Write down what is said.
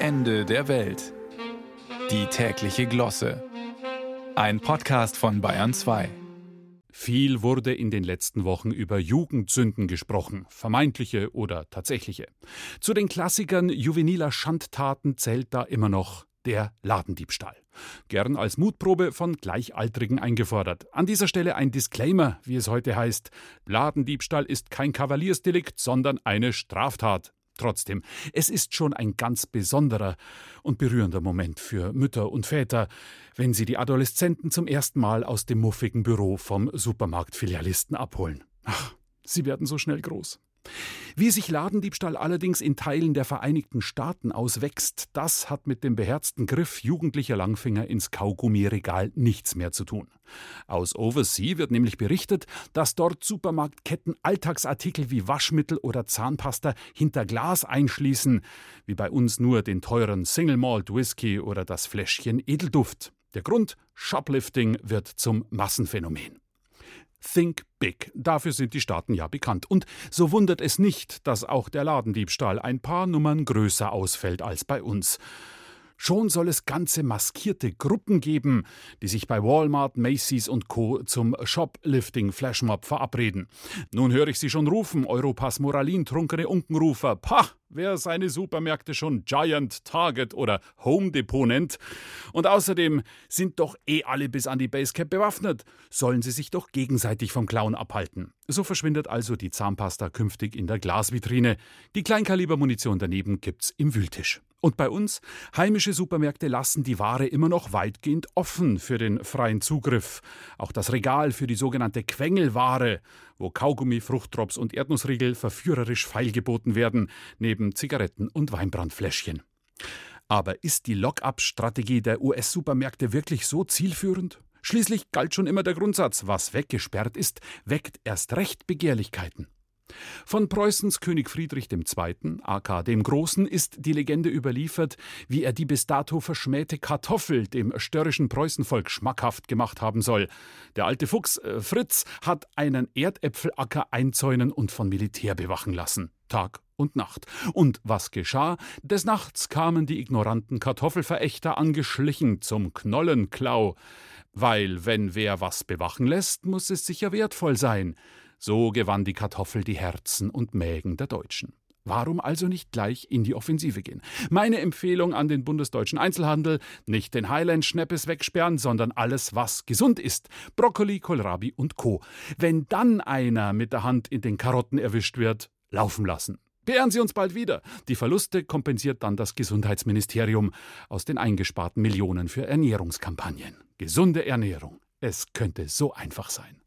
Ende der Welt. Die tägliche Glosse. Ein Podcast von Bayern 2. Viel wurde in den letzten Wochen über Jugendsünden gesprochen, vermeintliche oder tatsächliche. Zu den Klassikern juveniler Schandtaten zählt da immer noch der Ladendiebstahl. Gern als Mutprobe von Gleichaltrigen eingefordert. An dieser Stelle ein Disclaimer, wie es heute heißt. Ladendiebstahl ist kein Kavaliersdelikt, sondern eine Straftat. Trotzdem, es ist schon ein ganz besonderer und berührender Moment für Mütter und Väter, wenn sie die Adoleszenten zum ersten Mal aus dem muffigen Büro vom Supermarktfilialisten abholen. Ach, sie werden so schnell groß. Wie sich Ladendiebstahl allerdings in Teilen der Vereinigten Staaten auswächst, das hat mit dem beherzten Griff jugendlicher Langfinger ins Kaugummiregal nichts mehr zu tun. Aus Oversea wird nämlich berichtet, dass dort Supermarktketten Alltagsartikel wie Waschmittel oder Zahnpasta hinter Glas einschließen, wie bei uns nur den teuren Single Malt Whisky oder das Fläschchen Edelduft. Der Grund Shoplifting wird zum Massenphänomen. Think Big. Dafür sind die Staaten ja bekannt. Und so wundert es nicht, dass auch der Ladendiebstahl ein paar Nummern größer ausfällt als bei uns. Schon soll es ganze maskierte Gruppen geben, die sich bei Walmart, Macy's und Co. zum Shoplifting-Flashmob verabreden. Nun höre ich Sie schon rufen, Europas moralintrunkene Unkenrufer. Pah! Wer seine Supermärkte schon Giant, Target oder Home Depot nennt. Und außerdem sind doch eh alle bis an die Basecap bewaffnet. Sollen sie sich doch gegenseitig vom Clown abhalten. So verschwindet also die Zahnpasta künftig in der Glasvitrine. Die Kleinkalibermunition daneben gibt's im Wühltisch. Und bei uns? Heimische Supermärkte lassen die Ware immer noch weitgehend offen für den freien Zugriff. Auch das Regal für die sogenannte Quengelware, wo Kaugummi, Fruchtdrops und Erdnussriegel verführerisch feilgeboten werden, neben Zigaretten und Weinbrandfläschchen. Aber ist die Lock-up-Strategie der US-Supermärkte wirklich so zielführend? Schließlich galt schon immer der Grundsatz, was weggesperrt ist, weckt erst recht Begehrlichkeiten. Von Preußens König Friedrich II., aka dem Großen, ist die Legende überliefert, wie er die bis dato verschmähte Kartoffel dem störrischen Preußenvolk schmackhaft gemacht haben soll. Der alte Fuchs äh, Fritz hat einen Erdäpfelacker einzäunen und von Militär bewachen lassen. Tag und Nacht. Und was geschah? Des Nachts kamen die ignoranten Kartoffelverächter angeschlichen zum Knollenklau. Weil, wenn wer was bewachen lässt, muss es sicher wertvoll sein. So gewann die Kartoffel die Herzen und Mägen der Deutschen. Warum also nicht gleich in die Offensive gehen? Meine Empfehlung an den bundesdeutschen Einzelhandel: nicht den Highland-Schneppes wegsperren, sondern alles, was gesund ist. Brokkoli, Kohlrabi und Co. Wenn dann einer mit der Hand in den Karotten erwischt wird, laufen lassen. Beehren Sie uns bald wieder. Die Verluste kompensiert dann das Gesundheitsministerium aus den eingesparten Millionen für Ernährungskampagnen. Gesunde Ernährung. Es könnte so einfach sein.